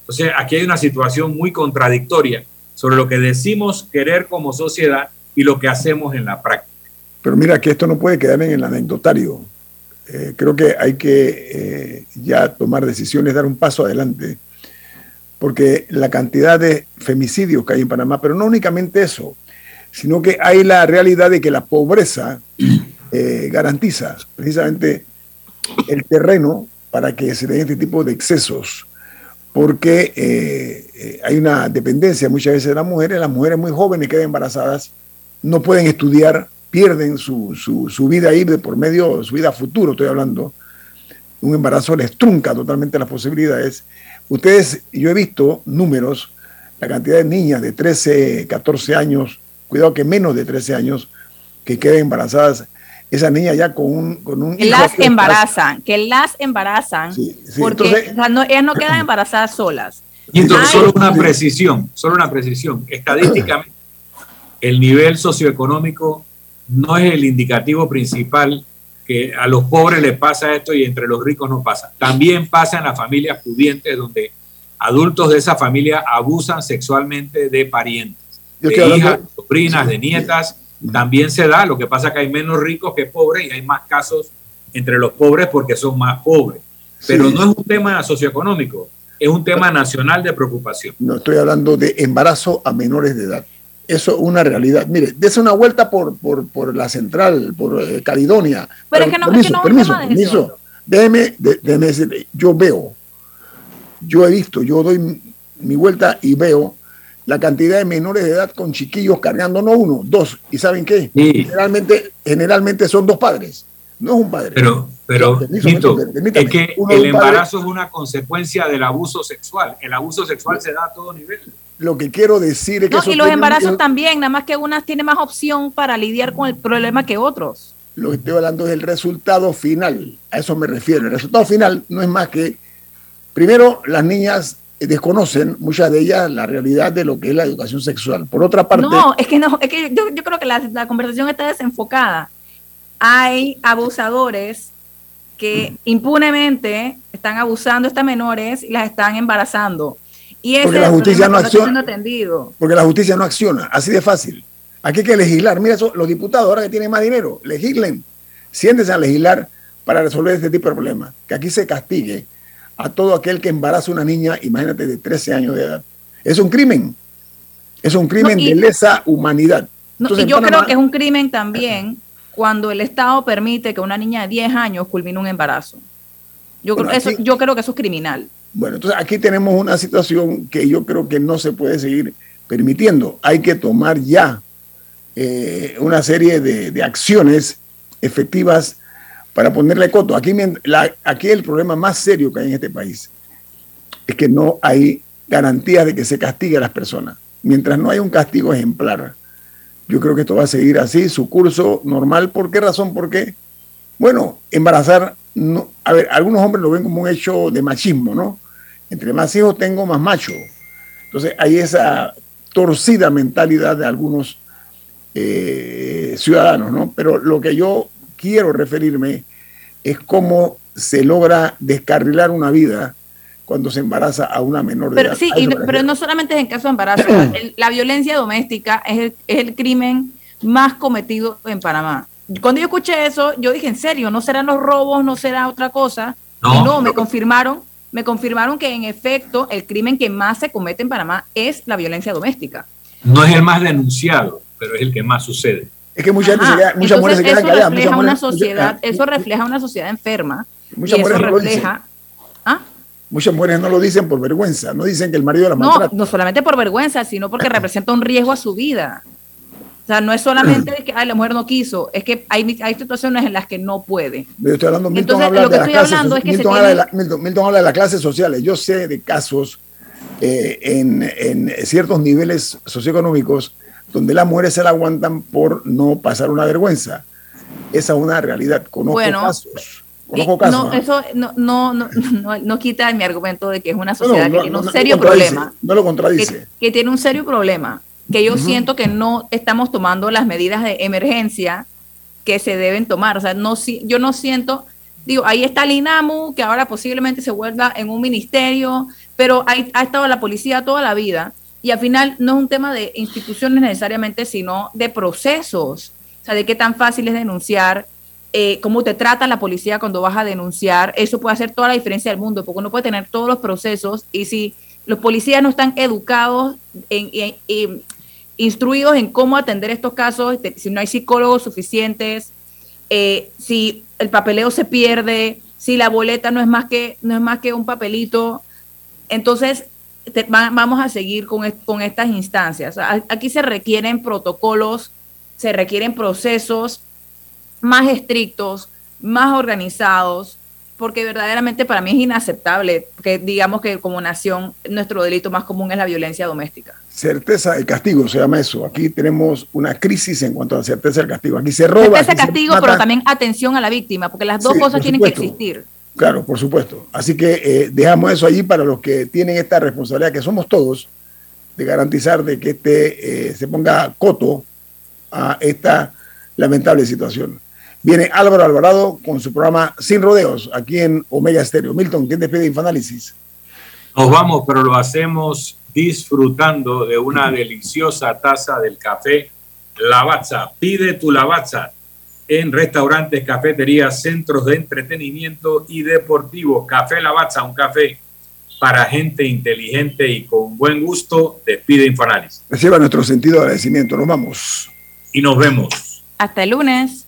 Speaker 2: Entonces, aquí hay una situación muy contradictoria sobre lo que decimos querer como sociedad y lo que hacemos en la práctica.
Speaker 1: Pero mira que esto no puede quedar en el anecdotario. Eh, creo que hay que eh, ya tomar decisiones, dar un paso adelante, porque la cantidad de femicidios que hay en Panamá, pero no únicamente eso, sino que hay la realidad de que la pobreza eh, garantiza precisamente el terreno para que se den este tipo de excesos, porque eh, eh, hay una dependencia muchas veces de las mujeres, las mujeres muy jóvenes quedan embarazadas, no pueden estudiar, pierden su, su, vida ahí de por medio, su vida futuro, estoy hablando, un embarazo les trunca totalmente las posibilidades. Ustedes, yo he visto números, la cantidad de niñas de 13, 14 años, cuidado que menos de 13 años, que quedan embarazadas esa niña ya con un... Con un
Speaker 3: que las embarazan, que las embarazan, porque no, ellas no quedan embarazadas solas.
Speaker 2: Y entonces, solo una precisión, solo una precisión. Estadísticamente, el nivel socioeconómico no es el indicativo principal que a los pobres les pasa esto y entre los ricos no pasa. También pasa en las familias pudientes donde adultos de esa familia abusan sexualmente de parientes, de hijas, de sobrinas, de nietas también se da, lo que pasa es que hay menos ricos que pobres y hay más casos entre los pobres porque son más pobres. Pero no es un tema socioeconómico, es un tema nacional de preocupación.
Speaker 1: No estoy hablando de embarazo a menores de edad. Eso es una realidad. Mire, dése una vuelta por, por, la central, por eh, Caledonia.
Speaker 3: Pero, es que no, permiso, permiso, permiso.
Speaker 1: Déjeme, déjeme decirle, yo veo, yo he visto, yo doy mi vuelta y veo la cantidad de menores de edad con chiquillos cargando no uno, dos. ¿Y saben qué? Generalmente, generalmente son dos padres. No es un padre.
Speaker 2: Pero, pero es que el embarazo es una consecuencia del abuso sexual. El abuso sexual se da a todo nivel.
Speaker 1: Lo que quiero decir es que...
Speaker 3: No, y los embarazos también, nada más que unas tienen más opción para lidiar con el problema que otros.
Speaker 1: Lo que estoy hablando es el resultado final. A eso me refiero. El resultado final no es más que, primero, las niñas desconocen muchas de ellas la realidad de lo que es la educación sexual. Por otra parte...
Speaker 3: No, es que no, es que yo, yo creo que la, la, conversación está desenfocada. Hay abusadores que mm. impunemente están abusando a estas menores y las están embarazando. Y
Speaker 1: porque la justicia no acciona. Porque la justicia no acciona, así de fácil. Aquí hay que legislar. Mira, eso, los diputados ahora que tienen más dinero, legislen. Siéntense a legislar para resolver este tipo de problemas. Que aquí se castigue a todo aquel que embaraza a una niña, imagínate, de 13 años de edad. Es un crimen. Es un crimen de lesa humanidad.
Speaker 3: y yo creo que es un crimen también cuando el Estado permite que una niña de 10 años culmine un embarazo. Yo, creo, eso, yo creo que eso es criminal.
Speaker 1: Bueno, entonces aquí tenemos una situación que yo creo que no se puede seguir permitiendo. Hay que tomar ya eh, una serie de, acciones efectivas para ponerle coto. Aquí, aquí el problema más serio que hay en este país es que no hay garantía de que se castigue a las personas. Mientras no hay un castigo ejemplar, yo creo que esto va a seguir así, su curso normal. ¿Por qué razón? Porque, bueno, embarazar, a ver, algunos hombres lo ven como un hecho de machismo, ¿no? Entre más hijos tengo, más macho. Entonces hay esa torcida mentalidad de algunos eh, ciudadanos, ¿no? Pero lo que yo quiero referirme es cómo se logra descarrilar una vida cuando se embaraza a una menor
Speaker 3: de
Speaker 1: edad.
Speaker 3: Sí, pero no solamente es en caso de embarazo, la violencia doméstica es el, crimen más cometido en Panamá. Cuando yo escuché eso, yo dije, ¿en serio? ¿No serán los robos? ¿No será otra cosa? No, no me confirmaron, me confirmaron que en efecto el crimen que más se comete en Panamá es la violencia doméstica.
Speaker 2: No es el más denunciado, pero es el que más sucede.
Speaker 1: Es que mucha gente se muchas mujeres se quedan
Speaker 3: eso Refleja una sociedad, eso refleja una sociedad enferma. Muchas y eso refleja
Speaker 1: Muchas mujeres no lo dicen por vergüenza, no dicen que el marido la maltrata.
Speaker 3: No, no solamente por vergüenza, sino porque representa un riesgo a su vida. O sea, no es solamente que la mujer no quiso, es que hay, hay situaciones en las que no puede.
Speaker 1: Yo estoy hablando, Milton habla de las clases, Milton, habla de la, Milton, habla de las clases sociales. Yo sé de casos eh, en, en, ciertos niveles socioeconómicos donde las mujeres se la aguantan por no pasar una vergüenza. Esa es una realidad. Conozco bueno, casos
Speaker 3: no, eso no, no, no, no, quita mi argumento de que es una sociedad que tiene un serio problema.
Speaker 1: No lo contradice.
Speaker 3: Que, tiene un serio problema, que yo siento que no estamos tomando las medidas de emergencia que se deben tomar. O sea, no, yo no siento, digo, ahí está el INAMU, que ahora posiblemente se vuelva en un ministerio, pero ahí ha estado la policía toda la vida. Y al final no es un tema de instituciones necesariamente, sino de procesos. O sea, de qué tan fácil es denunciar, eh, cómo te trata la policía cuando vas a denunciar, eso puede hacer toda la diferencia del mundo, porque uno puede tener todos los procesos y si los policías no están educados, en, instruidos en cómo atender estos casos, si no hay psicólogos suficientes, eh, si el papeleo se pierde, si la boleta no es más que, no es más que un papelito, entonces vamos a seguir con, con estas instancias. Aquí se requieren protocolos, se requieren procesos más estrictos, más organizados, porque verdaderamente para mí es inaceptable que digamos que como nación nuestro delito más común es la violencia doméstica.
Speaker 1: Certeza del castigo se llama eso. Aquí tenemos una crisis en cuanto a certeza del castigo. Aquí se roba.
Speaker 3: Certeza del castigo, pero también atención a la víctima, porque las dos cosas tienen que existir.
Speaker 1: Claro, por supuesto. Así que eh, dejamos eso allí para los que tienen esta responsabilidad, que somos todos, de garantizar de que este, eh, se ponga coto a esta lamentable situación. Viene Álvaro Alvarado con su programa Sin Rodeos, aquí en Omega Estéreo. Milton, ¿quién despide Infoanálisis?
Speaker 2: Nos vamos, pero lo hacemos disfrutando de una deliciosa taza del café Lavazza. Pide tu Lavazza en restaurantes, cafeterías, centros de entretenimiento y deportivos. Café Lavazza, un café para gente inteligente y con buen gusto. Despide Infoanálisis.
Speaker 1: Reciba nuestro sentido de agradecimiento. Nos vamos.
Speaker 2: Y nos vemos.
Speaker 3: Hasta el lunes.